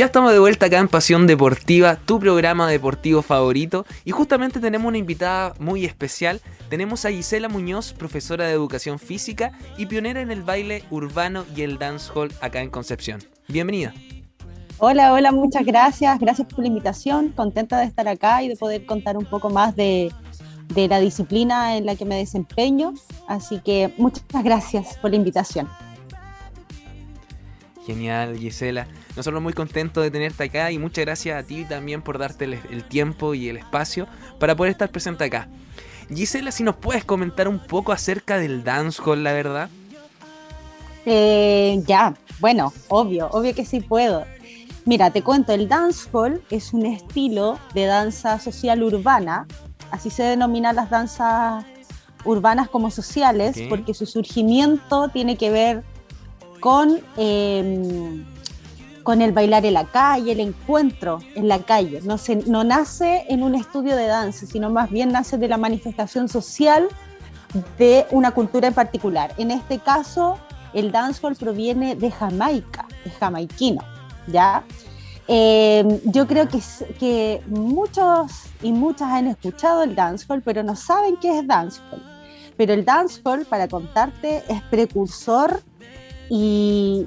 ya estamos de vuelta acá en Pasión Deportiva, tu programa deportivo favorito. Y justamente tenemos una invitada muy especial. Tenemos a Gisela Muñoz, profesora de educación física y pionera en el baile urbano y el dancehall acá en Concepción. Bienvenida. Hola, hola, muchas gracias. Gracias por la invitación. Contenta de estar acá y de poder contar un poco más de, de la disciplina en la que me desempeño. Así que muchas gracias por la invitación. Genial, Gisela. Nosotros muy contentos de tenerte acá y muchas gracias a ti también por darte el, tiempo y el espacio para poder estar presente acá. Gisela, si nos puedes comentar un poco acerca del dancehall, la verdad. Eh, ya, bueno, obvio, obvio que sí puedo. Mira, te cuento, el dancehall es un estilo de danza social urbana, así se denominan las danzas urbanas como sociales, porque su surgimiento tiene que ver con, em, con el bailar en la calle, el encuentro en la calle. No, se, no nace en un estudio de danza, sino más bien nace de la manifestación social de una cultura en particular. En este caso, el dancehall proviene de Jamaica, de jamaiquino, ¿ya? Em, yo creo que, que muchos y muchas han escuchado el dancehall, pero no saben qué es dancehall. Pero el dancehall, para contarte, es precursor y,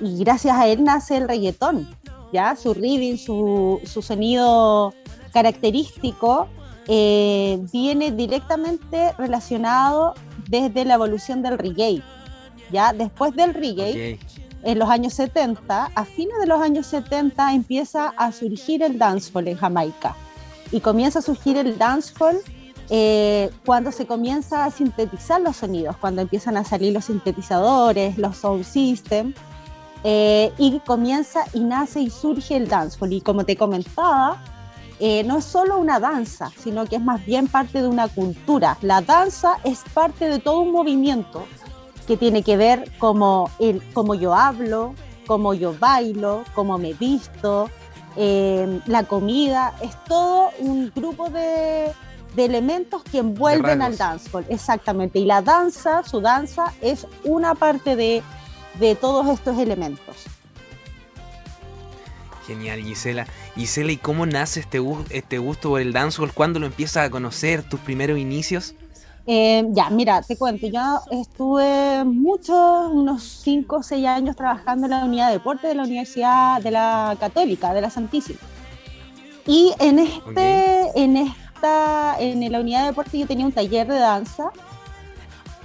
gracias a él nace el reggaetón, ¿ya? Su rhythm, su, sonido característico eh, viene directamente relacionado desde la evolución del reggae, ¿ya? Después del reggae, en los años 70, a fines de los años 70 empieza a surgir el dancehall en Jamaica y comienza a surgir el dancehall eh, cuando se comienza a sintetizar los sonidos, cuando empiezan a salir los sintetizadores, los sound systems, eh, y comienza y nace y surge el dancehall. Y como te comentaba, eh, no es solo una danza, sino que es más bien parte de una cultura. La danza es parte de todo un movimiento que tiene que ver como el, cómo yo hablo, cómo yo bailo, cómo me visto, la comida, es todo un grupo de, de elementos que envuelven al dancehall, exactamente. Y la danza, su danza, es una parte de, todos estos elementos. Genial, Gisela. Gisela, ¿y cómo nace este, este gusto por el dancehall? ¿Cuándo lo empiezas a conocer? ¿Tus primeros inicios? Eh, ya, mira, te cuento, yo estuve muchos, unos 5 o 6 años trabajando en la unidad de deporte de la Universidad de la Católica, de la Santísima. Y en este, en este en la unidad de deporte yo tenía un taller de danza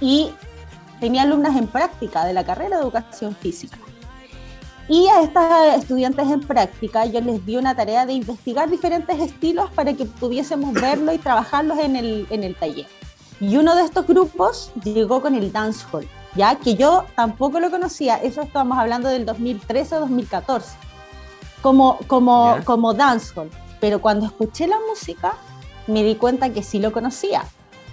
y tenía alumnas en práctica de la carrera de educación física. Y a estas estudiantes en práctica yo les di una tarea de investigar diferentes estilos para que pudiésemos verlo y trabajarlos en el, en el taller. Y uno de estos grupos llegó con el dancehall, ya que yo tampoco lo conocía, eso estamos hablando del 2013 o 2014, como, como, como dancehall. Pero cuando escuché la música, me di cuenta que sí lo conocía.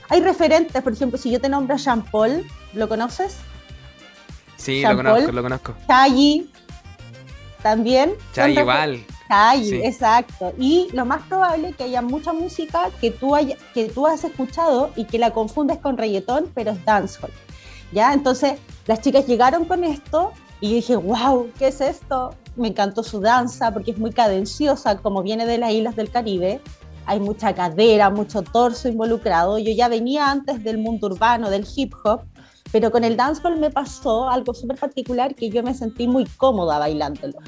Hay referentes, por ejemplo, si yo te nombro Jean Paul, ¿lo conoces? Sí, lo conozco, lo conozco. Chayi, también. Chayi igual. Chayi, exacto. Y lo más probable es que haya mucha música que tú, que tú has escuchado y que la confundes con reggaetón, pero es dancehall. ¿Ya? Entonces, las chicas llegaron con esto y yo dije, wow, ¿qué es esto? Me encantó su danza porque es muy cadenciosa, como viene de las islas del Caribe hay mucha cadera, mucho torso involucrado. Yo ya venía antes del mundo urbano, del hip hop, pero con el dancehall me pasó algo súper particular que yo me sentí muy cómoda bailándolo.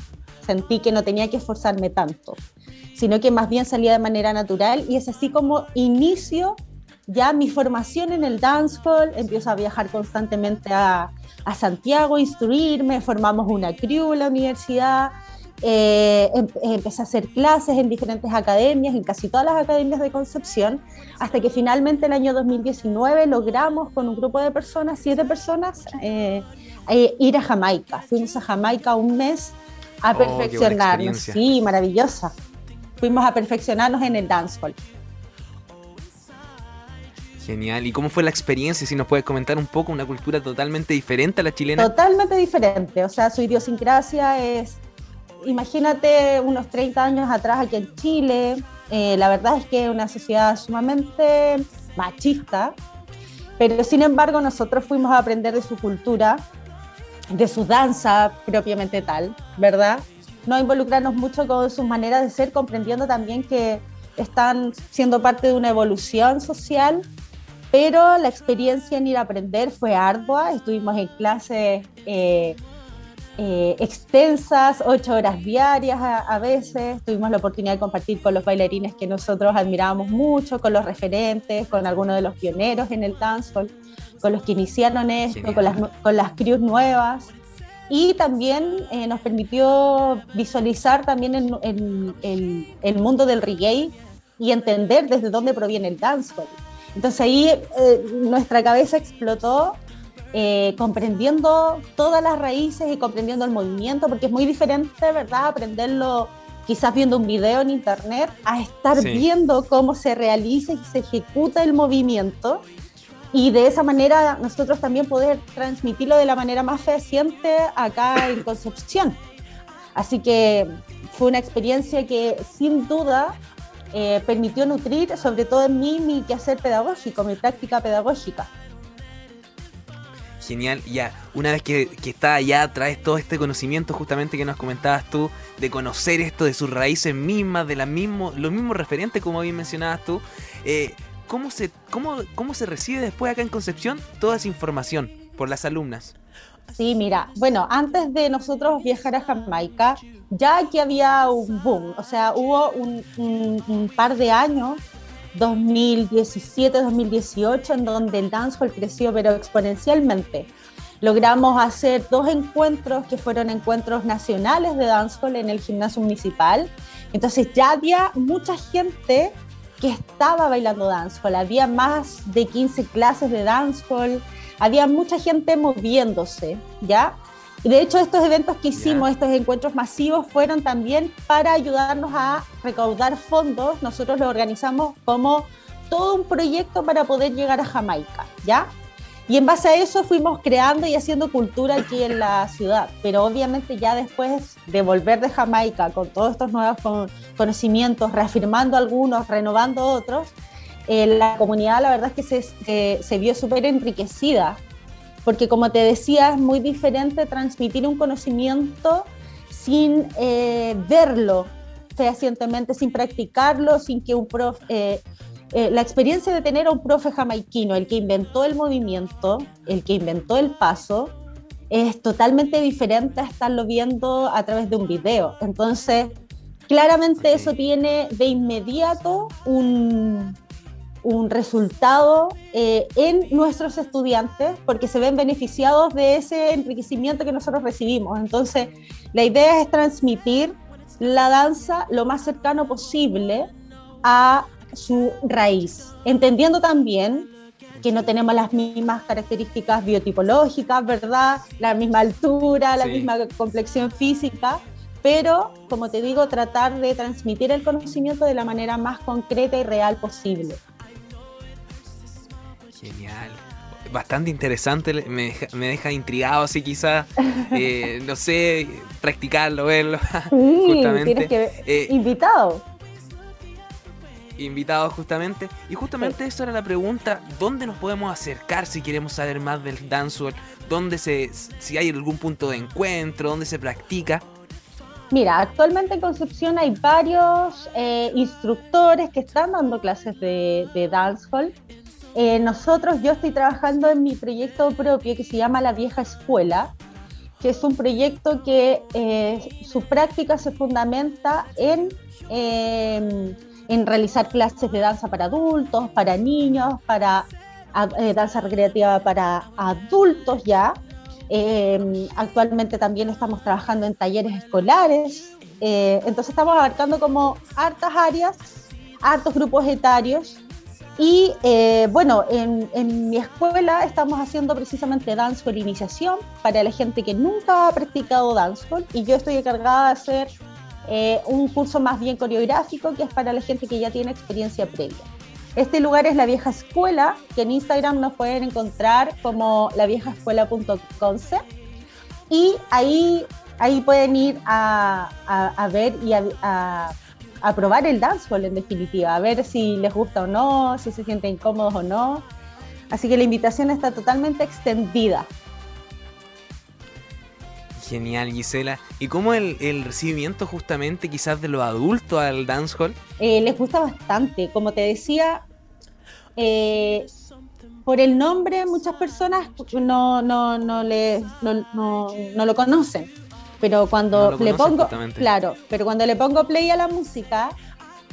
Sentí que no tenía que esforzarme tanto, sino que más bien salía de manera natural y es así como inicio ya mi formación en el dancehall, empiezo a viajar constantemente a, a Santiago, instruirme, formamos una crew en la universidad, eh, em, empecé a hacer clases en diferentes academias, en casi todas las academias de Concepción, hasta que finalmente el año 2019 logramos con un grupo de personas, siete personas, eh, eh, ir a Jamaica. Fuimos a Jamaica un mes a oh, perfeccionarnos. Sí, maravillosa. Fuimos a perfeccionarnos en el dancehall. Genial. ¿Y cómo fue la experiencia? Si nos puedes comentar un poco, una cultura totalmente diferente a la chilena. Totalmente diferente. O sea, su idiosincrasia es imagínate unos 30 años atrás aquí en Chile, eh, la verdad es que es una sociedad sumamente machista, pero sin embargo nosotros fuimos a aprender de su cultura, de su danza propiamente tal, ¿verdad? no involucrarnos mucho con sus maneras de ser, comprendiendo también que están siendo parte de una evolución social, pero la experiencia en ir a aprender fue ardua, estuvimos en clases eh, eh, extensas, ocho horas diarias a, veces, tuvimos la oportunidad de compartir con los bailarines que nosotros admirábamos mucho, con los referentes, con algunos de los pioneros en el dancehall, con los que iniciaron esto, con las, con las crews nuevas. Y también eh, nos permitió visualizar también el, el, mundo del reggae y entender desde dónde proviene el dancehall. Entonces ahí eh, nuestra cabeza explotó eh, comprendiendo todas las raíces y comprendiendo el movimiento, porque es muy diferente, ¿verdad? Aprenderlo quizás viendo un video en internet a estar viendo cómo se realiza y se ejecuta el movimiento y de esa manera nosotros también poder transmitirlo de la manera más fehaciente acá en Concepción. Así que fue una experiencia que sin duda eh, permitió nutrir sobre todo en mí mi quehacer pedagógico, mi práctica pedagógica. Genial, ya, una vez que, que está allá, traes todo este conocimiento justamente que nos comentabas tú, de conocer esto de sus raíces mismas, de la mismo, los mismos referentes como bien mencionabas tú, eh, ¿cómo se, cómo, cómo se recibe después acá en Concepción toda esa información por las alumnas? Sí, mira, bueno, antes de nosotros viajar a Jamaica, ya aquí había un boom, o sea, hubo un, par de años 2017, 2018, en donde el dancehall creció pero exponencialmente. Logramos hacer dos encuentros que fueron encuentros nacionales de dancehall en el gimnasio municipal. Entonces ya había mucha gente que estaba bailando dancehall. Había más de 15 clases de dancehall, había mucha gente moviéndose, ¿ya? Y de hecho estos eventos que hicimos, estos encuentros masivos, fueron también para ayudarnos a recaudar fondos. Nosotros lo organizamos como todo un proyecto para poder llegar a Jamaica, ¿ya? Y en base a eso fuimos creando y haciendo cultura aquí en la ciudad. Pero obviamente ya después de volver de Jamaica con todos estos nuevos conocimientos, reafirmando algunos, renovando otros, eh, la comunidad la verdad es que se, se vio súper enriquecida. Porque como te decía, es muy diferente transmitir un conocimiento sin eh, verlo fehacientemente, sin practicarlo, sin que un profe... Eh, eh, la experiencia de tener a un profe jamaiquino, el que inventó el movimiento, el que inventó el paso, es totalmente diferente a estarlo viendo a través de un video. Entonces, claramente eso tiene de inmediato un, un resultado eh, en nuestros estudiantes porque se ven beneficiados de ese enriquecimiento que nosotros recibimos. Entonces, la idea es transmitir la danza lo más cercano posible a su raíz, entendiendo también que no tenemos las mismas características biotipológicas, ¿verdad? La misma altura, la misma complexión física, pero, como te digo, tratar de transmitir el conocimiento de la manera más concreta y real posible. Genial. Bastante interesante, me deja, intrigado así quizás, eh, no sé, practicarlo, verlo. Sí, justamente. tienes que... Eh, invitado invitados justamente. Y justamente eso era la pregunta, ¿dónde nos podemos acercar si queremos saber más del dancehall? ¿Dónde se, si hay algún punto de encuentro? ¿Dónde se practica? Mira, actualmente en Concepción hay varios eh, instructores que están dando clases de, de dancehall. Eh, nosotros, yo estoy trabajando en mi proyecto propio que se llama La Vieja Escuela, que es un proyecto que eh, su práctica se fundamenta en em, en realizar clases de danza para adultos, para niños, para eh, danza recreativa para adultos ya. Em, actualmente también estamos trabajando en talleres escolares. Eh, entonces estamos abarcando como hartas áreas, hartos grupos etarios. Y eh, bueno, en, en, mi escuela estamos haciendo precisamente dancehall iniciación para la gente que nunca ha practicado dancehall y yo estoy encargada de hacer eh, un curso más bien coreográfico que es para la gente que ya tiene experiencia previa. Este lugar es la vieja escuela, que en Instagram nos pueden encontrar como laviejaescuela.conce y ahí, ahí pueden ir a, a, ver y a, probar el dancehall en definitiva, a ver si les gusta o no, si se sienten cómodos o no. Así que la invitación está totalmente extendida. Genial, Gisela. ¿Y cómo el, el recibimiento justamente quizás de los adultos al dancehall? Eh, les gusta bastante. Como te decía, eh, por el nombre muchas personas no, no, no, le, no, no, lo conocen. Pero cuando le pongo, claro, pero cuando le pongo play a la música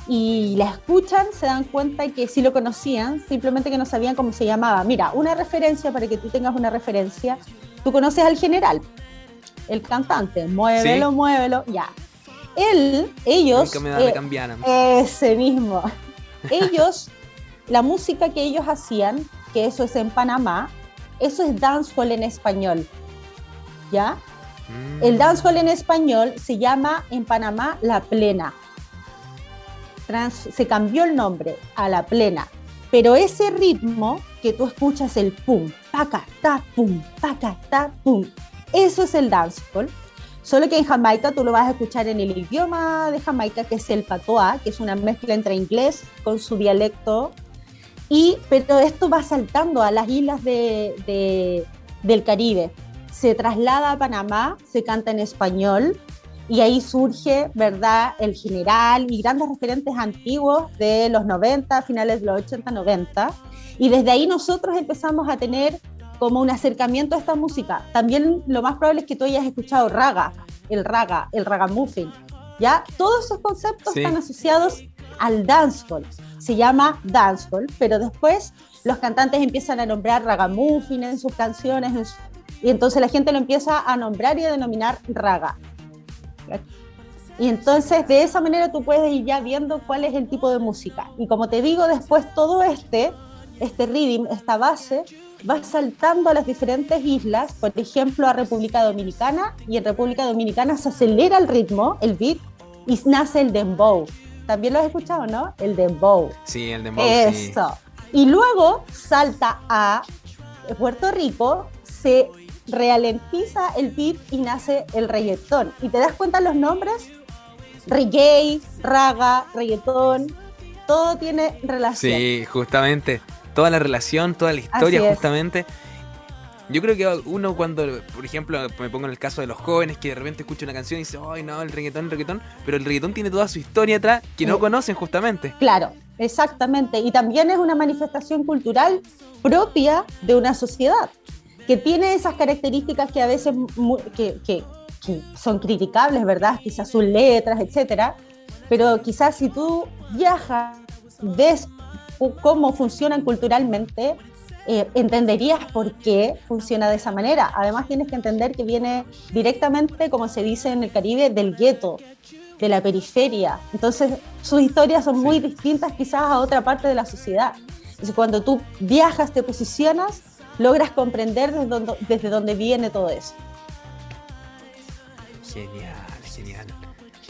y la escuchan, se dan cuenta que sí lo conocían, simplemente que no sabían cómo se llamaba. Mira, una referencia para que tú tengas una referencia. Tú conoces al general, el cantante, muévelo, muévelo, ya. Él, ellos, eh, ese mismo, ellos, la música que ellos hacían, que eso es en Panamá, eso es dancehall en español, ¿ya? Mm. El dancehall en español se llama en Panamá La Plena. se cambió el nombre a La Plena, pero ese ritmo que tú escuchas el pum, paca, ta, pum, paca, ta, pum, eso es el dancehall. Solo que en Jamaica tú lo vas a escuchar en el idioma de Jamaica, que es el patois, que es una mezcla entre inglés con su dialecto. Y, pero esto va saltando a las islas de, del Caribe. Se traslada a Panamá, se canta en español, y ahí surge, ¿verdad?, el general y grandes referentes antiguos de los 90, finales de los 80, 90. Y desde ahí nosotros empezamos a tener como un acercamiento a esta música. También lo más probable es que tú hayas escuchado raga, el raga, el ragamuffin. ¿ya? Todos esos conceptos están asociados al dancehall. Se llama dancehall, pero después los cantantes empiezan a nombrar ragamuffin en sus canciones y entonces la gente lo empieza a nombrar y a denominar raga. Y entonces de esa manera tú puedes ir ya viendo cuál es el tipo de música. Y como te digo, después todo este, este rhythm, esta base, va saltando a las diferentes islas, por ejemplo a República Dominicana, y en República Dominicana se acelera el ritmo, el beat, y nace el dembow. También lo has escuchado, ¿no? El dembow. Sí, el dembow. Eso. Y luego salta a Puerto Rico, se ralentiza el beat y nace el reggaetón. ¿Y te das cuenta los nombres? Reggae, raga, reggaetón, todo tiene relación. Sí, justamente toda la relación, toda la historia justamente. Yo creo que uno cuando, por ejemplo, me pongo en el caso de los jóvenes que de repente escuchan una canción y dicen, ay no, el reggaetón, el reggaetón, pero el reggaetón tiene toda su historia atrás que no conocen justamente. Claro, exactamente. Y también es una manifestación cultural propia de una sociedad, que tiene esas características que a veces que, que, que son criticables, ¿verdad? Quizás sus letras, etcétera. Pero quizás si tú viajas, ves cómo funcionan culturalmente, eh, entenderías por qué funciona de esa manera. Además tienes que entender que viene directamente, como se dice en el Caribe, del gueto, de la periferia. Entonces sus historias son muy distintas quizás a otra parte de la sociedad. Entonces cuando tú viajas, te posicionas, logras comprender desde dónde, desde dónde viene todo eso. Genial, genial.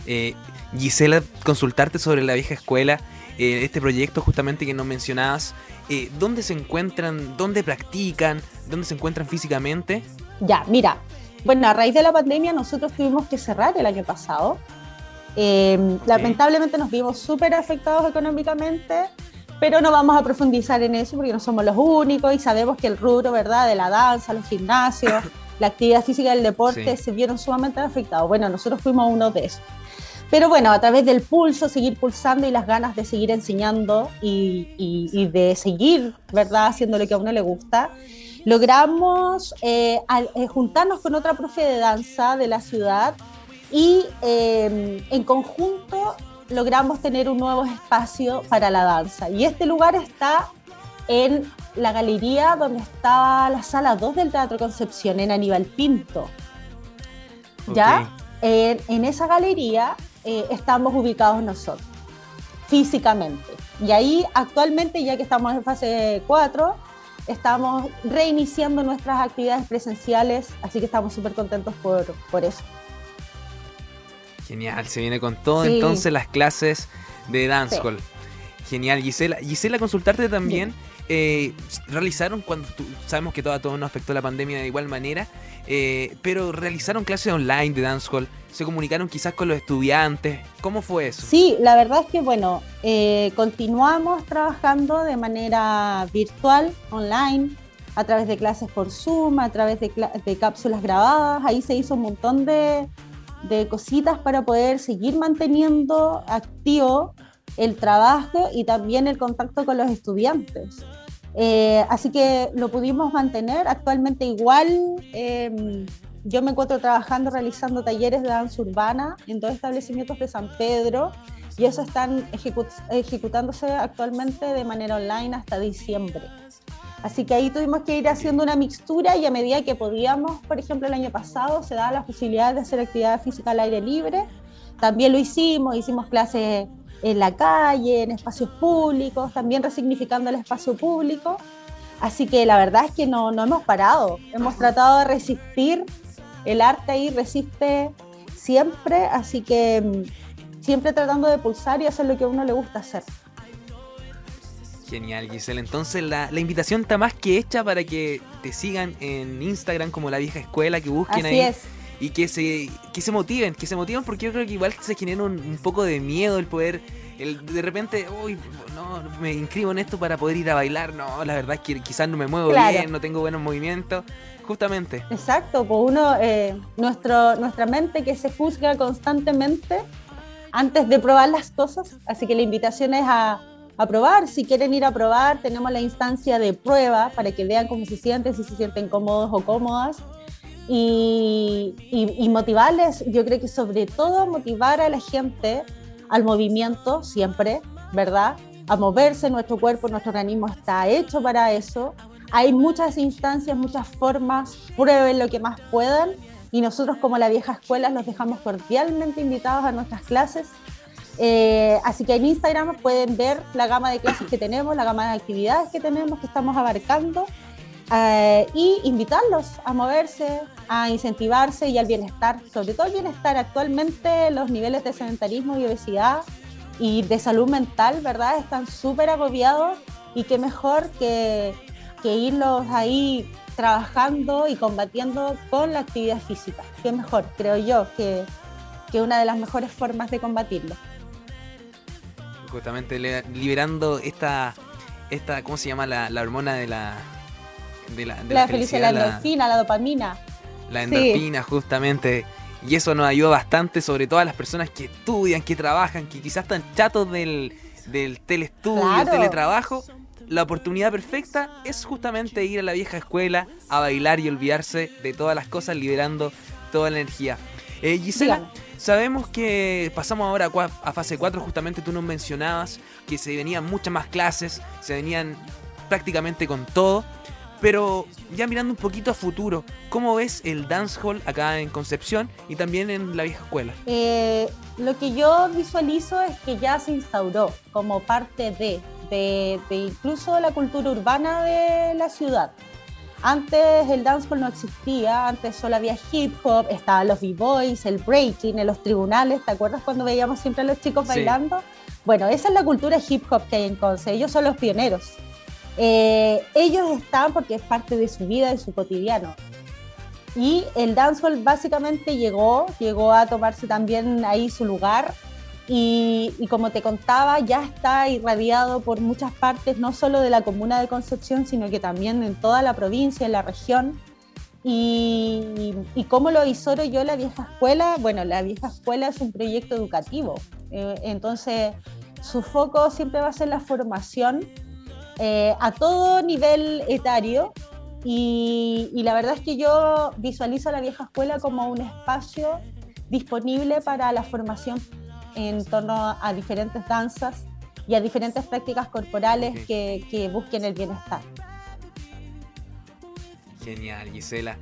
Eh, Gisela, consultarte sobre la vieja escuela eh, este proyecto justamente que nos mencionabas, eh, ¿dónde se encuentran, dónde practican, dónde se encuentran físicamente? Ya, mira, bueno, a raíz de la pandemia nosotros tuvimos que cerrar el año pasado. Em, lamentablemente nos vimos súper afectados económicamente, pero no vamos a profundizar en eso porque no somos los únicos y sabemos que el rubro, ¿verdad?, de la danza, los gimnasios, la actividad física y el deporte se vieron sumamente afectados. Bueno, nosotros fuimos uno de esos. Pero bueno, a través del pulso, seguir pulsando y las ganas de seguir enseñando y, de seguir, ¿verdad?, haciendo lo que a uno le gusta, logramos eh, eh, juntarnos con otra profe de danza de la ciudad y em, en conjunto logramos tener un nuevo espacio para la danza. Y este lugar está en la galería donde está la sala 2 del Teatro Concepción, en Aníbal Pinto. ¿Ya? en esa galería eh, estamos ubicados nosotros, físicamente. Y ahí actualmente, ya que estamos en fase 4, estamos reiniciando nuestras actividades presenciales, así que estamos súper contentos por, por eso. Genial, se viene con todo entonces las clases de dancehall. Genial, Gisela. Gisela, consultarte también. Eh, realizaron cuando sabemos que todo, a todos nos afectó la pandemia de igual manera, eh, pero realizaron clases online de dancehall, se comunicaron quizás con los estudiantes, ¿cómo fue eso? Sí, la verdad es que bueno, eh, continuamos trabajando de manera virtual, online, a través de clases por Zoom, a través de, cápsulas grabadas. Ahí se hizo un montón de, cositas para poder seguir manteniendo activo el trabajo y también el contacto con los estudiantes. Eh, así que lo pudimos mantener. Actualmente igual em, yo me encuentro trabajando, realizando talleres de danza urbana en dos establecimientos de San Pedro y eso están ejecutándose actualmente de manera online hasta diciembre. Así que ahí tuvimos que ir haciendo una mixtura y a medida que podíamos, por ejemplo, el año pasado se daba la posibilidad de hacer actividad física al aire libre. También lo hicimos, hicimos clases en la calle, en espacios públicos, también resignificando el espacio público. Así que la verdad es que no, no hemos parado, hemos tratado de resistir, el arte ahí resiste siempre, así que mm, siempre tratando de pulsar y hacer lo que a uno le gusta hacer. Genial, Giselle. Entonces la, invitación está más que hecha para que te sigan en Instagram como la vieja escuela, que busquen Así ahí. Es. Y que se, que se motiven, que se motiven porque yo creo que igual se genera un, poco de miedo el poder, el de repente, uy, no, me inscribo en esto para poder ir a bailar. No, la verdad es que quizás no me muevo bien, no tengo buenos movimientos. Justamente. Exacto, pues uno, eh, nuestro, nuestra mente que se juzga constantemente antes de probar las cosas, así que la invitación es a a probar. Si quieren ir a probar, tenemos la instancia de prueba para que vean cómo se sienten, si se sienten cómodos o cómodas. Y, y, motivarles, yo creo que sobre todo motivar a la gente al movimiento siempre, ¿verdad? A moverse, nuestro cuerpo, nuestro organismo está hecho para eso. Hay muchas instancias, muchas formas, prueben lo que más puedan y nosotros como la vieja escuela los dejamos cordialmente invitados a nuestras clases eh, así que en Instagram pueden ver la gama de clases que tenemos, la gama de actividades que tenemos, que estamos abarcando, eh, y invitarlos a moverse, a incentivarse y al bienestar, sobre todo el bienestar. Actualmente los niveles de sedentarismo y obesidad y de salud mental, ¿verdad? Están súper agobiados y qué mejor que, que irlos ahí trabajando y combatiendo con la actividad física. Qué mejor, creo yo, que, que una de las mejores formas de combatirlo justamente liberando esta, esta ¿cómo se llama? La, hormona de la, de la, de la, felicidad, la endorfina, la, dopamina. La endorfina, justamente. Y eso nos ayuda bastante, sobre todo a las personas que estudian, que trabajan, que quizás están chatos del, del telestudio, del teletrabajo. La oportunidad perfecta es justamente ir a la vieja escuela a bailar y olvidarse de todas las cosas, liberando toda la energía. Eh, Gisela, Sabemos que pasamos ahora a fase 4, justamente tú nos mencionabas que se venían muchas más clases, se venían prácticamente con todo. Pero ya mirando un poquito a futuro, ¿cómo ves el dancehall acá en Concepción y también en la vieja escuela? Eh, lo que yo visualizo es que ya se instauró como parte de, de, de incluso la cultura urbana de la ciudad. Antes el dancehall no existía, antes solo había hip hop, estaban los b-boys, el breaking, en los tribunales, ¿te acuerdas cuando veíamos siempre a los chicos bailando? Bueno, esa es la cultura hip hop que hay en Conce, ellos son los pioneros. Eh, ellos están porque es parte de su vida, de su cotidiano. Y el dancehall básicamente llegó, llegó a tomarse también ahí su lugar y, como te contaba, ya está irradiado por muchas partes, no solo de la comuna de Concepción, sino que también en toda la provincia, en la región. Y, y cómo lo visoro yo la vieja escuela, bueno, la vieja escuela es un proyecto educativo, eh, entonces su foco siempre va a ser la formación eh, a todo nivel etario y, y, la verdad es que yo visualizo a la vieja escuela como un espacio disponible para la formación en torno a diferentes danzas y a diferentes prácticas corporales que, que busquen el bienestar. Genial, Gisela.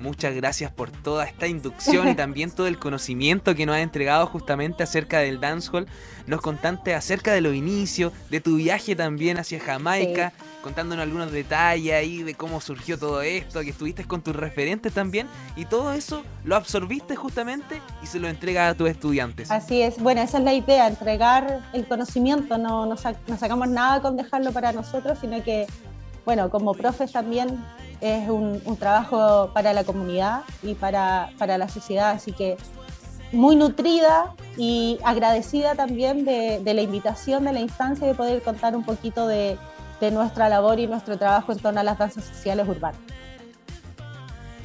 Muchas gracias por toda esta inducción y también todo el conocimiento que nos ha entregado justamente acerca del dancehall. Nos contaste acerca de los inicios, de tu viaje también hacia Jamaica, contándonos algunos detalles ahí de cómo surgió todo esto, que estuviste con tus referentes también y todo eso lo absorbiste justamente y se lo entregas a tus estudiantes. Así es, bueno, esa es la idea, entregar el conocimiento, no, no sacamos nada con dejarlo para nosotros, sino que, bueno, como profes también es un, trabajo para la comunidad y para, la sociedad, así que muy nutrida y agradecida también de, la invitación, de la instancia de poder contar un poquito de, de nuestra labor y nuestro trabajo en torno a las danzas sociales urbanas.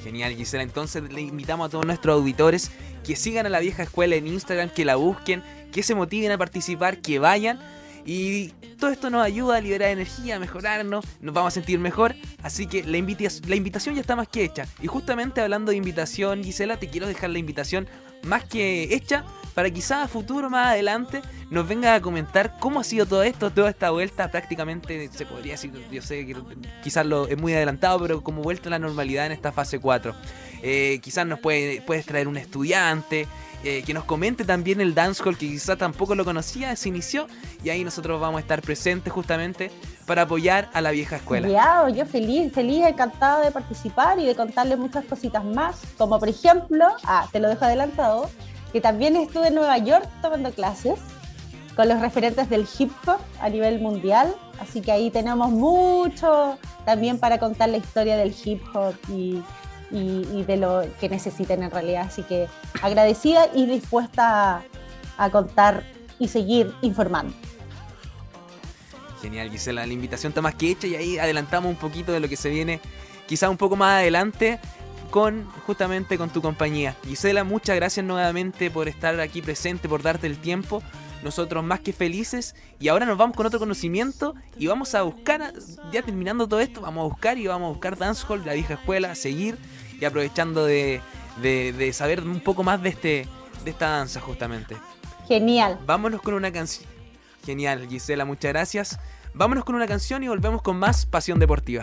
Genial, Gisela. Entonces le invitamos a todos nuestros auditores que sigan a la vieja escuela en Instagram, que la busquen, que se motiven a participar, que vayan. Y todo esto nos ayuda a liberar energía, a mejorarnos, nos vamos a sentir mejor. Así que la, la invitación ya está más que hecha. Y justamente hablando de invitación, Gisela, te quiero dejar la invitación más que hecha para quizás a futuro, más adelante, nos venga a comentar cómo ha sido todo esto, toda esta vuelta prácticamente, se podría decir, yo sé que quizás lo es muy adelantado, pero como vuelta a la normalidad en esta fase 4. Eh, quizás nos puede, puedes traer un estudiante, eh, que nos comente también el dancehall que quizás tampoco lo conocía, se inició y ahí nosotros vamos a estar presentes justamente para apoyar a la vieja escuela. Ya, yo feliz, feliz, encantada de participar y de contarles muchas cositas más, como por ejemplo, ah, te lo dejo adelantado, que también estuve en Nueva York tomando clases con los referentes del hip hop a nivel mundial, así que ahí tenemos mucho también para contar la historia del hip hop y, de lo que necesiten en realidad, así que agradecida y dispuesta a, contar y seguir informando. Genial, Gisela, la invitación está más que hecha y ahí adelantamos un poquito de lo que se viene quizá un poco más adelante con justamente con tu compañía. Gisela, muchas gracias nuevamente por estar aquí presente, por darte el tiempo. Nosotros más que felices y ahora nos vamos con otro conocimiento y vamos a buscar, ya terminando todo esto, vamos a buscar y vamos a buscar dancehall, la vieja escuela, seguir y aprovechando de, de, saber un poco más de, este, de esta danza justamente. Genial. Vámonos con una canción. Genial, Gisela, muchas gracias. Vámonos con una canción y volvemos con más Pasión Deportiva.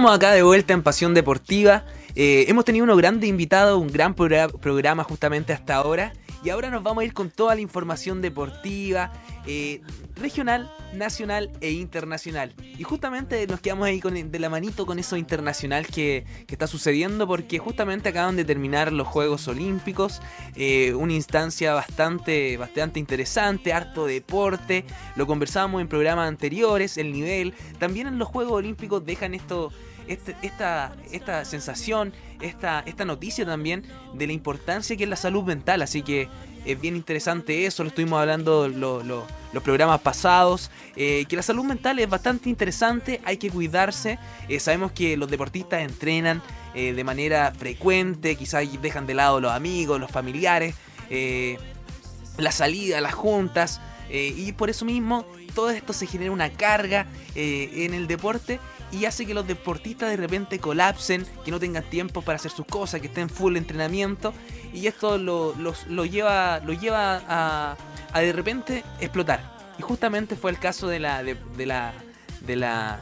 Estamos acá de vuelta en Pasión Deportiva. Eh, hemos tenido unos grandes invitados, un gran programa justamente hasta ahora. Y ahora nos vamos a ir con toda la información deportiva, eh, regional, nacional e internacional. Y justamente nos quedamos ahí con, de la manito con eso internacional que, está sucediendo porque justamente acaban de terminar los Juegos Olímpicos, eh, una instancia bastante, bastante interesante, harto deporte, lo conversábamos en programas anteriores, el nivel, también en los Juegos Olímpicos dejan esto este, esta, esta sensación, esta, esta noticia también de la importancia que es la salud mental. Así que es bien interesante eso, lo estuvimos hablando los programas pasados, eh, que la salud mental es bastante interesante, hay que cuidarse, eh, sabemos que los deportistas entrenan eh, de manera frecuente, quizás dejan de lado los amigos, los familiares, la salida, las juntas, y por eso mismo todo esto se genera una carga en el deporte y hace que los deportistas de repente colapsen, que no tengan tiempo para hacer sus cosas, que estén full entrenamiento y esto lo, lleva, lo lleva a, de repente explotar. Y justamente fue el caso de la, de, la, de la,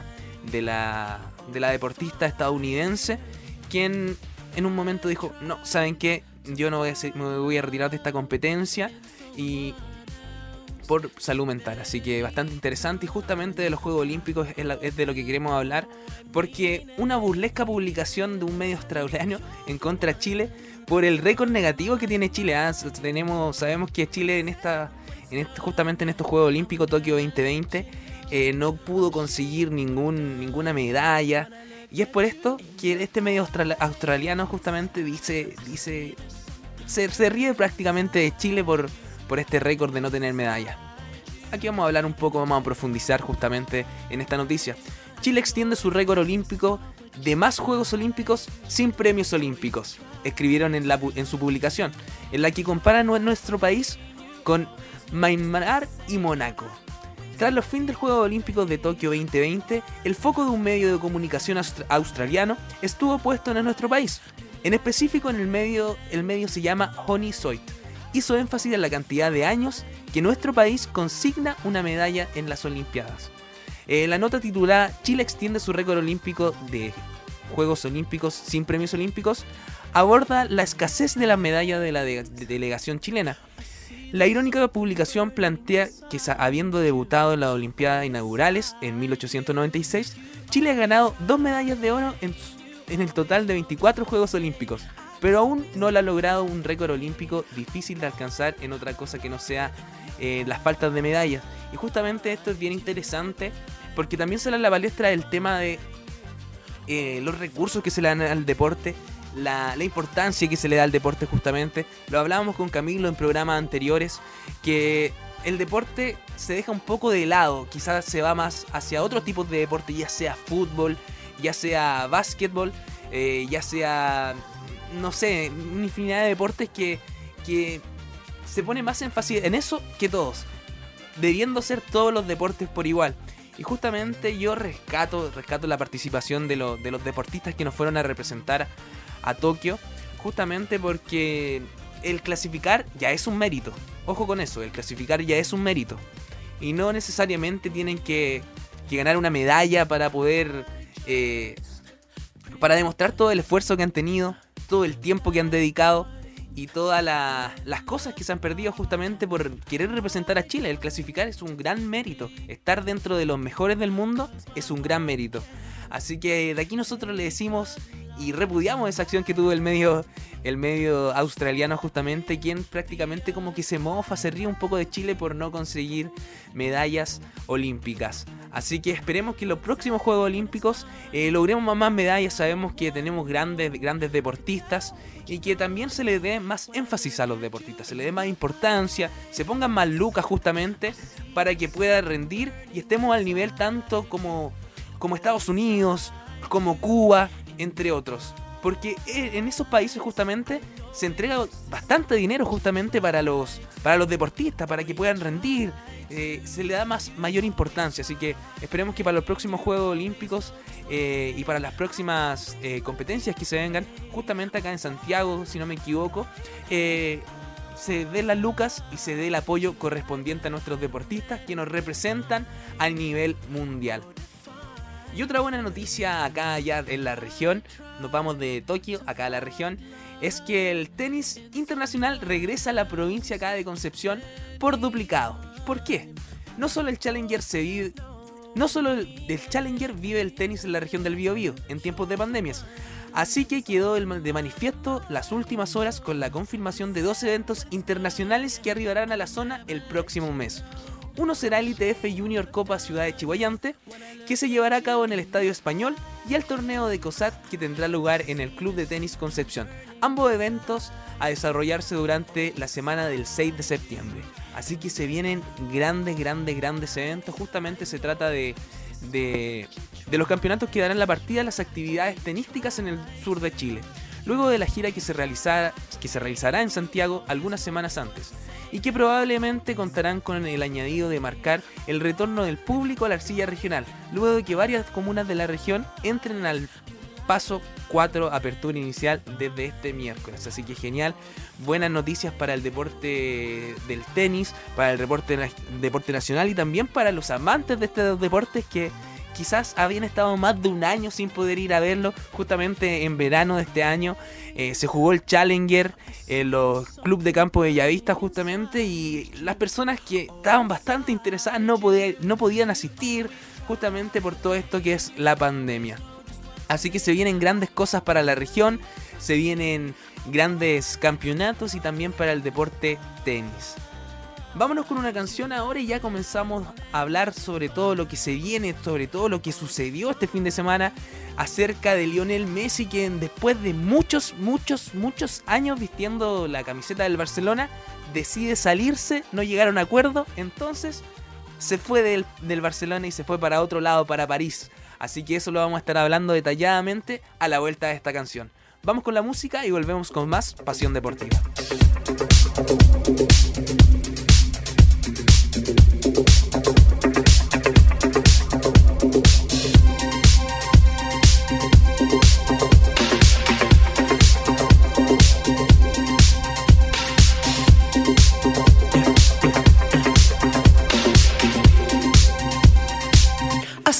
de la, de la deportista estadounidense, quien en un momento dijo, no, ¿saben qué? Yo no voy a me voy a retirar de esta competencia y por salud mental. Así que bastante interesante y justamente de los Juegos Olímpicos es, de lo que queremos hablar. Porque una burlesca publicación de un medio australiano en contra de Chile por el récord negativo que tiene Chile. ¿ah? Tenemos, sabemos que Chile en esta, en justamente en estos Juegos Olímpicos Tokio 2020 eh, no pudo conseguir ningún, ninguna medalla. Y es por esto que este medio australiano justamente dice, dice se, se ríe prácticamente de Chile por por este récord de no tener medalla. Aquí vamos a hablar un poco, vamos a profundizar justamente en esta noticia. Chile extiende su récord olímpico de más Juegos Olímpicos sin premios olímpicos, escribieron en, la, su publicación, en la que comparan nuestro país con Myanmar y Mónaco. Tras los fines del Juegos Olímpicos de Tokio 2020, el foco de un medio de comunicación australiano estuvo puesto en nuestro país. En específico en el medio, el medio se llama Honey Soit hizo énfasis en la cantidad de años que nuestro país consigna una medalla en las Olimpiadas. Eh, la nota titulada Chile extiende su récord olímpico de Juegos Olímpicos sin premios olímpicos aborda la escasez de la medalla de la delegación chilena. La irónica publicación plantea que habiendo debutado en las Olimpiadas inaugurales en 1896, Chile ha ganado dos medallas de oro en, en el total de 24 Juegos Olímpicos, pero aún no le ha logrado un récord olímpico difícil de alcanzar en otra cosa que no sea eh, las faltas de medallas. Y justamente esto es bien interesante porque también se da la palestra del tema de eh, los recursos que se le dan al deporte, la, importancia que se le da al deporte justamente. Lo hablábamos con Camilo en programas anteriores, que el deporte se deja un poco de lado, quizás se va más hacia otros tipos de deporte, ya sea fútbol, ya sea básquetbol, eh, ya sea no sé, una infinidad de deportes que, que se pone más énfasis en eso que todos. Debiendo ser todos los deportes por igual. Y justamente yo rescato, rescato la participación de, de los deportistas que nos fueron a representar a Tokio. Justamente porque el clasificar ya es un mérito. Ojo con eso, el clasificar ya es un mérito. Y no necesariamente tienen que, que ganar una medalla para poder... Eh, para demostrar todo el esfuerzo que han tenido, todo el tiempo que han dedicado y todas las cosas que se han perdido justamente por querer representar a Chile. El clasificar es un gran mérito. Estar dentro de los mejores del mundo es un gran mérito. Así que de aquí nosotros le decimos y repudiamos esa acción que tuvo el medio, el medio australiano justamente, quien prácticamente como que se mofa, se ríe un poco de Chile por no conseguir medallas olímpicas. Así que esperemos que en los próximos Juegos Olímpicos eh, logremos más medallas. Sabemos que tenemos grandes, grandes deportistas y que también se le dé más énfasis a los deportistas, se le dé más importancia, se pongan más lucas justamente para que pueda rendir y estemos al nivel tanto como, como Estados Unidos, como Cuba, entre otros. Porque eh, en esos países justamente se entrega bastante dinero justamente para los, para los deportistas, para que puedan rendir, eh, se le da más mayor importancia. Así que esperemos que para los próximos Juegos Olímpicos eh, y para las próximas eh, competencias que se vengan, justamente acá en Santiago, si no me equivoco, se dé las lucas y se dé el apoyo correspondiente a nuestros deportistas que nos representan a nivel mundial. Y otra buena noticia acá ya en la región, nos vamos de Tokio acá a la región, es que el tenis internacional regresa a la provincia acá de Concepción por duplicado. ¿Por qué? No solo el Challenger se vive, no solo el, Challenger vive el tenis en la región del Biobío en tiempos de pandemias, Así que quedó de manifiesto las últimas horas con la confirmación de dos eventos internacionales que arribarán a la zona el próximo mes. Uno será el ITF Junior Copa Ciudad de Chihuayante, que se llevará a cabo en el Estadio Español, y el torneo de COSAT, que tendrá lugar en el Club de Tenis Concepción. Ambos eventos a desarrollarse durante la semana del 6 de septiembre. Así que se vienen grandes, grandes, grandes eventos. Justamente se trata de de, los campeonatos que darán la partida a las actividades tenísticas en el sur de Chile, luego de la gira que se, que se realizará en Santiago algunas semanas antes, y que probablemente contarán con el añadido de marcar el retorno del público a la arcilla regional, luego de que varias comunas de la región entren al paso 4 apertura inicial desde este miércoles. Así que genial, buenas noticias para el deporte del tenis, para el deporte, deporte nacional y también para los amantes de estos deportes que quizás habían estado más de un año sin poder ir a verlo. Justamente en verano de este año eh, se jugó el Challenger en los clubes de campo de Bellavista justamente y las personas que estaban bastante interesadas no, no podían asistir justamente por todo esto que es la pandemia. Así que se vienen grandes cosas para la región, se vienen grandes campeonatos y también para el deporte tenis. Vámonos con una canción ahora y ya comenzamos a hablar sobre todo lo que se viene, sobre todo lo que sucedió este fin de semana acerca de Lionel Messi, que después de muchos, muchos, muchos años vistiendo la camiseta del Barcelona, decide salirse, no llegaron a acuerdo, entonces se fue del, del Barcelona y se fue para otro lado, para París. Así que eso lo vamos a estar hablando detalladamente a la vuelta de esta canción. Vamos con la música y volvemos con más Pasión Deportiva.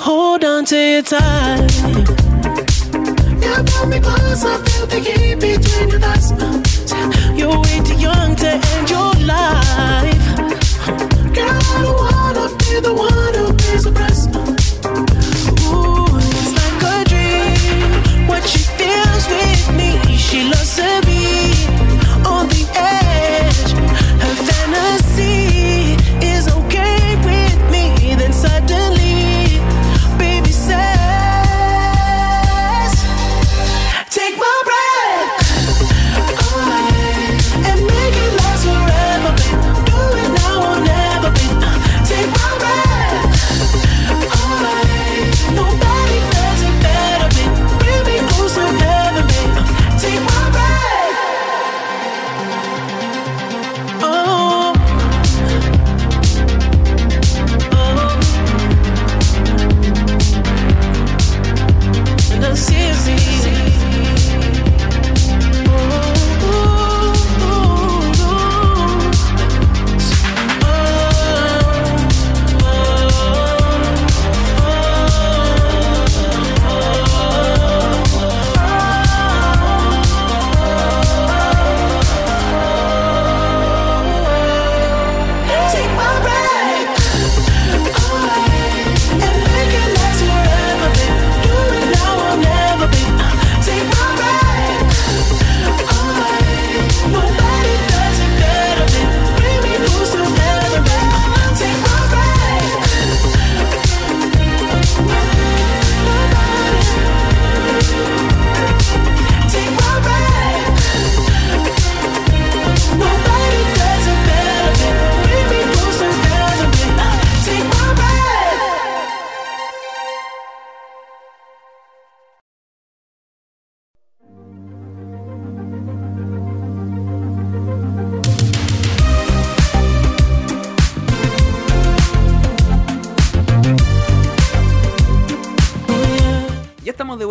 Hold on to you tight. You brought me closer, feel the heat between your thighs. You're way too young to end your life. Girl, I don't wanna be the one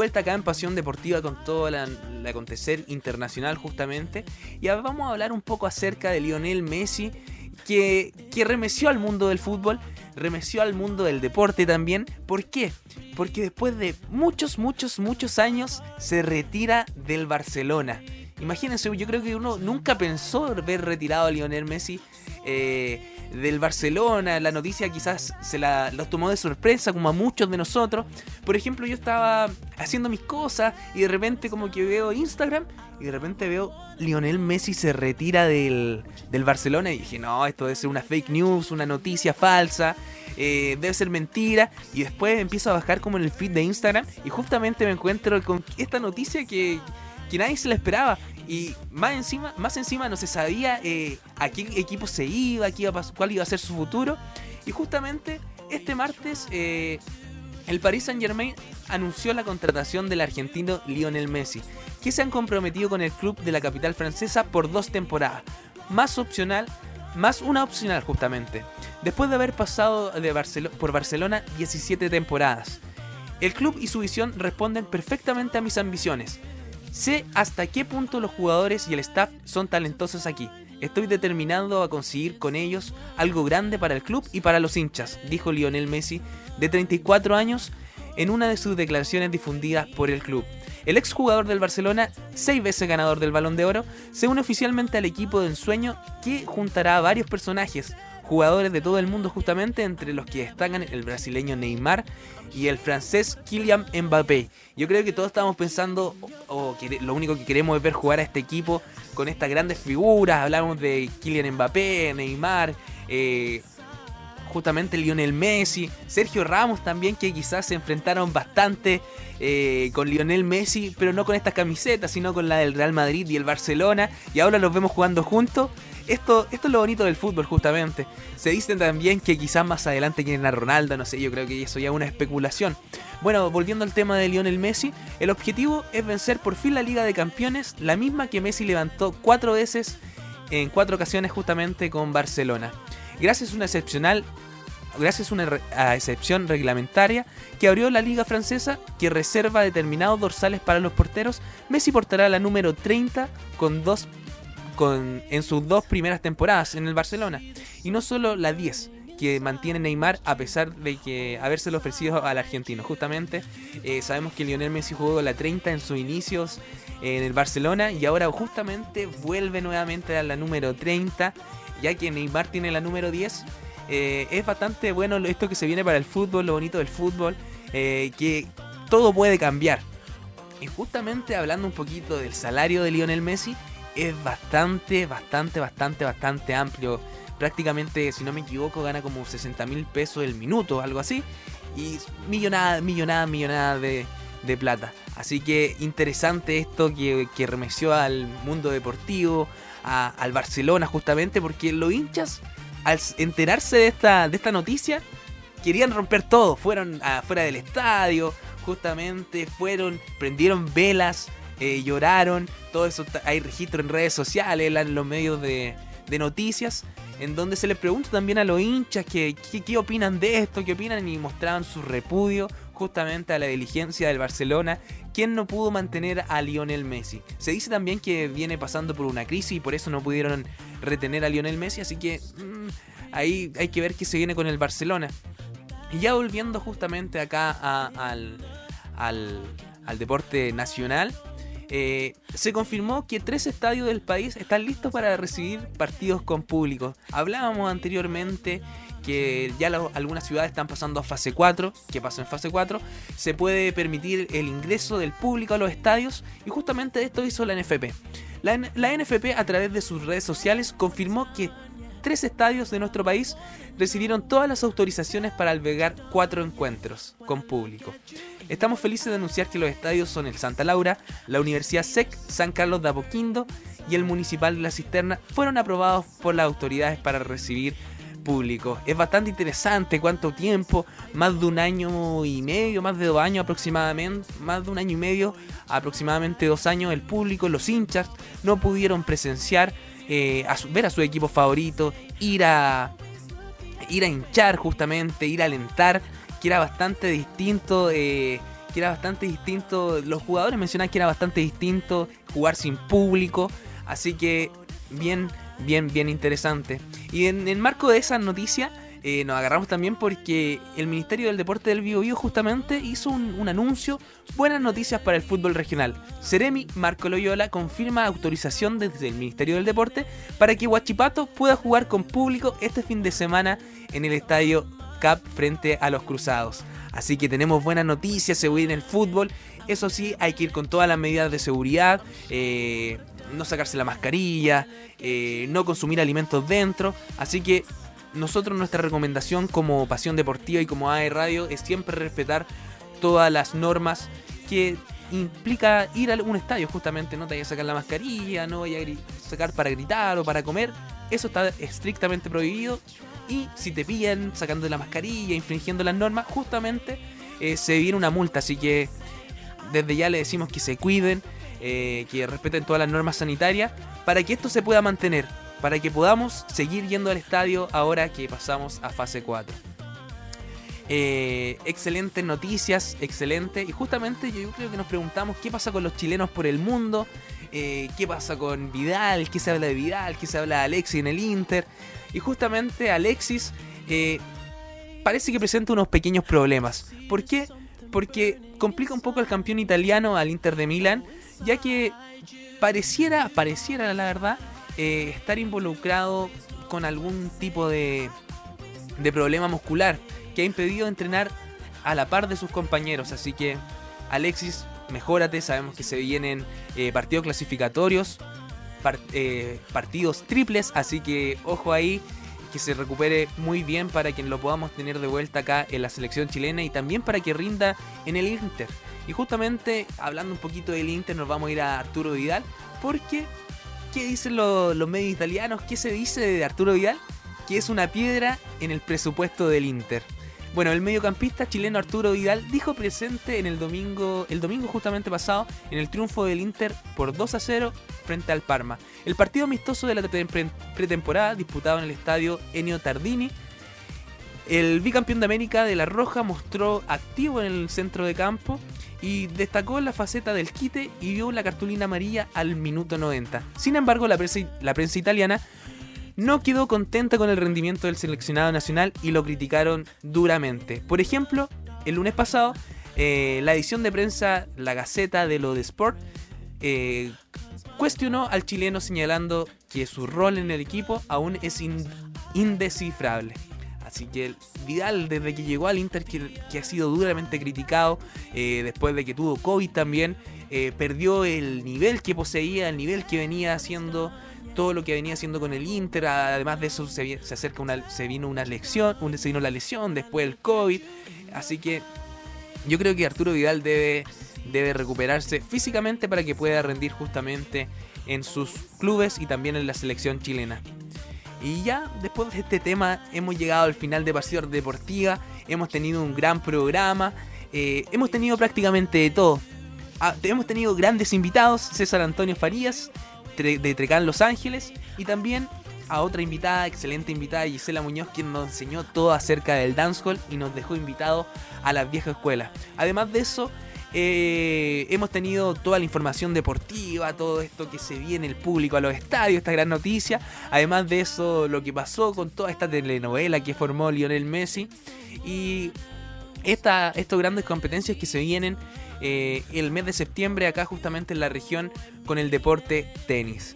vuelta acá en Pasión Deportiva con todo el acontecer internacional justamente. Y vamos a hablar un poco acerca de Lionel Messi, que, que remeció al mundo del fútbol, remeció al mundo del deporte también. ¿Por qué? Porque después de muchos, muchos, muchos años se retira del Barcelona. Imagínense, yo creo que uno nunca pensó ver retirado a Lionel Messi. Eh, del Barcelona, la noticia quizás se la los tomó de sorpresa, como a muchos de nosotros. Por ejemplo, yo estaba haciendo mis cosas y de repente como que veo Instagram y de repente veo Lionel Messi se retira del, del Barcelona y dije, no, esto debe ser una fake news, una noticia falsa. Eh, debe ser mentira. Y después empiezo a bajar como en el feed de Instagram y justamente me encuentro con esta noticia que, que nadie se la esperaba. Y más encima, más encima no se sabía eh, a qué equipo se iba, iba cuál iba a ser su futuro. Y justamente este martes eh, el Paris Saint Germain anunció la contratación del argentino Lionel Messi, que se han comprometido con el club de la capital francesa por dos temporadas, más opcional, más una opcional justamente, después de haber pasado por Barcelona 17 temporadas. El club y su visión responden perfectamente a mis ambiciones. Sé hasta qué punto los jugadores y el staff son talentosos aquí. Estoy determinado a conseguir con ellos algo grande para el club y para los hinchas, dijo Lionel Messi, de 34 años, en una de sus declaraciones difundidas por el club. El exjugador del Barcelona, seis veces ganador del Balón de Oro, se une oficialmente al equipo de ensueño que juntará a varios personajes, jugadores de todo el mundo justamente, entre los que destacan el brasileño Neymar y el francés Kylian Mbappé. Yo creo que todos estamos pensando, o, lo único que queremos es ver jugar a este equipo con estas grandes figuras. Hablamos de Kylian Mbappé, Neymar, eh, justamente Lionel Messi, Sergio Ramos también, que quizás se enfrentaron bastante eh, con Lionel Messi, pero no con estas camisetas, sino con la del Real Madrid y el Barcelona, y ahora los vemos jugando juntos esto, esto es lo bonito del fútbol, justamente. Se dice también que quizás más adelante quieren a Ronaldo, no sé, yo creo que eso ya es una especulación. Bueno, volviendo al tema de Lionel Messi, el objetivo es vencer por fin la Liga de Campeones, la misma que Messi levantó cuatro veces en cuatro ocasiones justamente con Barcelona. Gracias a una excepcional gracias a una excepción reglamentaria que abrió la liga francesa que reserva determinados dorsales para los porteros, Messi portará la número 30 con dos en sus dos primeras temporadas en el Barcelona. Y no solo la 10 que mantiene Neymar a pesar de que habérselo ofrecido al argentino. Justamente eh, sabemos que Lionel Messi jugó la 30 en sus inicios en el Barcelona y ahora justamente vuelve nuevamente a la número 30 ya que Neymar tiene la número 10. Eh, es bastante bueno esto que se viene para el fútbol, lo bonito del fútbol, eh, que todo puede cambiar. Y justamente hablando un poquito del salario de Lionel Messi, es bastante, bastante, bastante, bastante amplio. Prácticamente, si no me equivoco, gana como 60 mil pesos el minuto, algo así. Y millonada, millonada, millonada de, de plata. Así que interesante esto que, que remeció al mundo deportivo, al Barcelona justamente, porque los hinchas, al enterarse de esta, de esta noticia, querían romper todo. Fueron afuera del estadio, justamente, fueron, prendieron velas, eh, lloraron, todo eso hay registro en redes sociales, en los medios de, noticias, en donde se les pregunta también a los hinchas que, qué opinan de esto, qué opinan y mostraban su repudio justamente a la diligencia del Barcelona, quien no pudo mantener a Lionel Messi. Se dice también que viene pasando por una crisis y por eso no pudieron retener a Lionel Messi, así que mm, ahí hay que ver qué se viene con el Barcelona. Y ya volviendo justamente acá al, al deporte nacional, eh, se confirmó que tres estadios del país están listos para recibir partidos con público. Hablábamos anteriormente que ya algunas ciudades están pasando a fase 4, que pasó en fase 4, se puede permitir el ingreso del público a los estadios y justamente esto hizo la NFP. La, la NFP a través de sus redes sociales confirmó que tres estadios de nuestro país recibieron todas las autorizaciones para albergar cuatro encuentros con público. Estamos felices de anunciar que los estadios son el Santa Laura, la Universidad SEC, San Carlos de Apoquindo y el Municipal de la Cisterna fueron aprobados por las autoridades para recibir público. Es bastante interesante cuánto tiempo, más de un año y medio, más de dos años aproximadamente, más de un año y medio, aproximadamente dos años, el público, los hinchas, no pudieron presenciar eh, ver a su equipo favorito, ir a, ir a hinchar justamente, ir a alentar, que era bastante distinto eh, que era bastante distinto, los jugadores mencionaban que era bastante distinto jugar sin público, así que bien, bien, bien interesante. Y en el marco de esa noticia, eh, nos agarramos también porque el Ministerio del Deporte del Biobío justamente hizo un, anuncio, buenas noticias para el fútbol regional. Seremi Marco Loyola confirma autorización desde el Ministerio del Deporte para que Huachipato pueda jugar con público este fin de semana en el estadio CAP frente a los Cruzados. Así que tenemos buenas noticias, se en el fútbol. Eso sí, hay que ir con todas las medidas de seguridad. Eh, no sacarse la mascarilla, eh, no consumir alimentos dentro. Así que nosotros nuestra recomendación como Pasión Deportiva y como AE Radio es siempre respetar todas las normas que implica ir a un estadio, justamente no te vayas a sacar la mascarilla, no vayas a sacar para gritar o para comer, eso está estrictamente prohibido. Y si te pillan sacando la mascarilla, infringiendo las normas, justamente eh, se viene una multa, así que desde ya le decimos que se cuiden, eh, que respeten todas las normas sanitarias para que esto se pueda mantener para que podamos seguir yendo al estadio ahora que pasamos a fase 4. Eh, excelentes noticias, excelente. Y justamente yo creo que nos preguntamos qué pasa con los chilenos por el mundo, eh, qué pasa con Vidal, qué se habla de Vidal, qué se habla de Alexis en el Inter. Y justamente Alexis eh, parece que presenta unos pequeños problemas. ¿Por qué? Porque complica un poco el campeón italiano al Inter de Milán, ya que pareciera, pareciera la verdad, eh, estar involucrado con algún tipo de, de problema muscular que ha impedido entrenar a la par de sus compañeros. Así que, Alexis, mejórate. Sabemos que se vienen eh, partidos clasificatorios, eh, partidos triples. Así que, ojo ahí, que se recupere muy bien para que lo podamos tener de vuelta acá en la selección chilena y también para que rinda en el Inter. Y justamente hablando un poquito del Inter, nos vamos a ir a Arturo Vidal porque ¿Qué dicen los, medios italianos? ¿Qué se dice de Arturo Vidal? Que es una piedra en el presupuesto del Inter. Bueno, el mediocampista chileno Arturo Vidal dijo presente en el domingo, el domingo justamente pasado, en el triunfo del Inter por 2 a 0 frente al Parma. El partido amistoso de la pretemporada disputado en el estadio Enio Tardini. El bicampeón de América de la Roja mostró activo en el centro de campo y destacó la faceta del quite y vio la cartulina amarilla al minuto 90. Sin embargo, la prensa, italiana no quedó contenta con el rendimiento del seleccionado nacional y lo criticaron duramente. Por ejemplo, el lunes pasado, eh, la edición de prensa La Gaceta de lo de Sport eh, cuestionó al chileno señalando que su rol en el equipo aún es indescifrable. Así que Vidal, desde que llegó al Inter, que, ha sido duramente criticado, eh, después de que tuvo COVID también, eh, perdió el nivel que poseía, el nivel que venía haciendo, todo lo que venía haciendo con el Inter. Además de eso, se, acerca una, se vino una lesión, se vino la lesión, después el COVID. Así que yo creo que Arturo Vidal debe, debe recuperarse físicamente para que pueda rendir justamente en sus clubes y también en la selección chilena. Y ya después de este tema hemos llegado al final de Pasión Deportiva, hemos tenido un gran programa, eh, hemos tenido prácticamente de todo. Ah, hemos tenido grandes invitados, César Antonio Farías de Trecán Los Ángeles y también a otra invitada, excelente invitada, Gisela Muñoz, quien nos enseñó todo acerca del dancehall y nos dejó invitados a la vieja escuela. Además de eso, eh, hemos tenido toda la información deportiva, todo esto que se viene el público a los estadios, esta gran noticia. Además de eso, lo que pasó con toda esta telenovela que formó Lionel Messi. Y esta, estas grandes competencias que se vienen eh, el mes de septiembre acá justamente en la región con el deporte tenis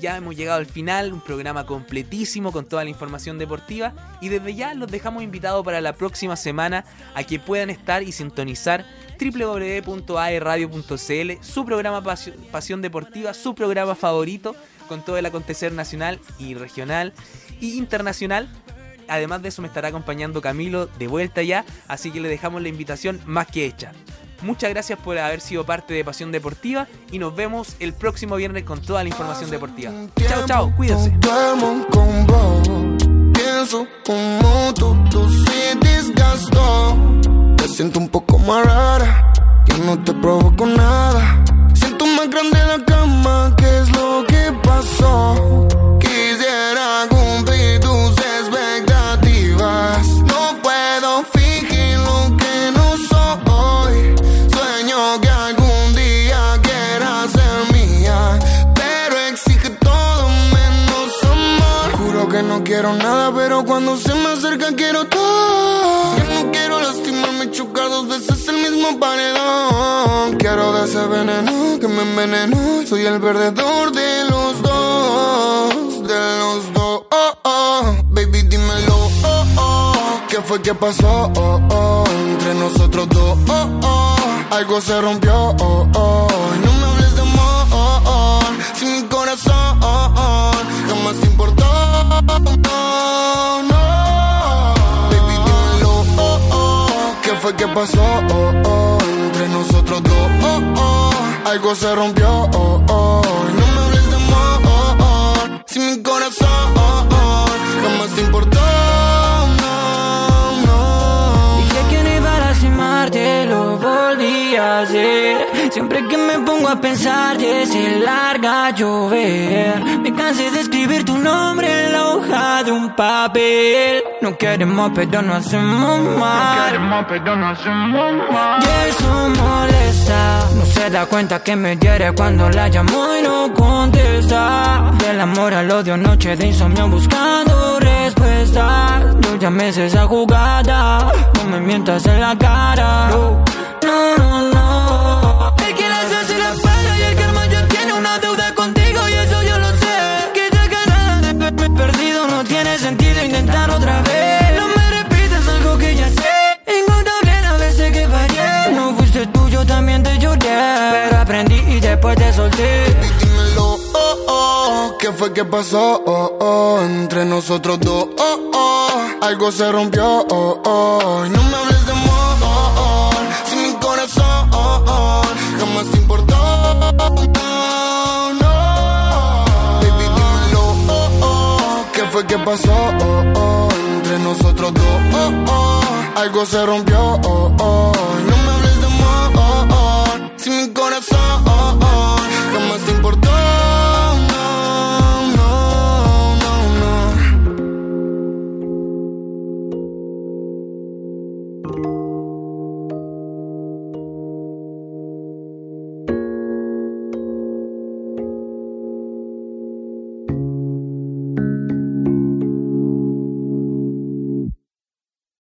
ya hemos llegado al final, un programa completísimo con toda la información deportiva y desde ya los dejamos invitados para la próxima semana a que puedan estar y sintonizar www.aerradio.cl, su programa Pasión Deportiva, su programa favorito con todo el acontecer nacional y regional y internacional. Además de eso me estará acompañando Camilo de vuelta ya, así que le dejamos la invitación más que hecha. Muchas gracias por haber sido parte de Pasión Deportiva y nos vemos el próximo viernes con toda la información deportiva. Chao, chao, cuídense. Te siento un poco más rara, yo no te provoco nada. Siento más grande la cama, ¿qué es lo que pasó? Quisiera cumplir quiero nada, pero cuando se me acerca quiero todo. Que no quiero lastimarme, chocar dos veces el mismo paredón. Quiero de ese veneno que me envenenó. Soy el perdedor de los dos, de los dos. Oh, oh. Baby, dímelo, oh, oh. ¿Qué fue que pasó? Oh, oh. Entre nosotros dos, oh, oh. Algo se rompió, oh, oh. No me hables de amor, si mi corazón jamás te importó. No, no. Baby, oh, oh. ¿Qué fue que pasó? Oh, oh. Entre nosotros dos, oh, oh. Algo se rompió, oh, oh. No me hables de amor, si mi corazón jamás te importó. No, no. Dije que no iba a lastimarte, lo volví a hacer. Siempre que me pongo a pensar, se larga llover. Me cansé escribir tu nombre en la hoja de un papel. No queremos, pero no hacemos mal. No queremos, pero no hacemos mal. Y eso molesta. No se da cuenta que me hiere cuando la llamo y no contesta. Del amor al odio, noche de insomnio buscando respuestas. Yo ya me sé esa jugada. No me mientas en la cara. No, no, no. no. Él quiere hacerse la espalda y el karma ya después te solté. Dímelo, oh, oh. ¿Qué fue que pasó? Oh, oh. Entre nosotros dos, oh, oh. Algo se rompió, oh, oh. No me hables de amor, oh, oh. Si mi corazón, oh, oh. Jamás te importó, no, no. Baby, dímelo, oh, oh. ¿Qué fue que pasó? Oh, oh. Entre nosotros dos, oh, oh. Algo se rompió, oh, oh. No